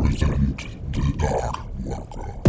present the Dark Worker.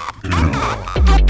Yeah.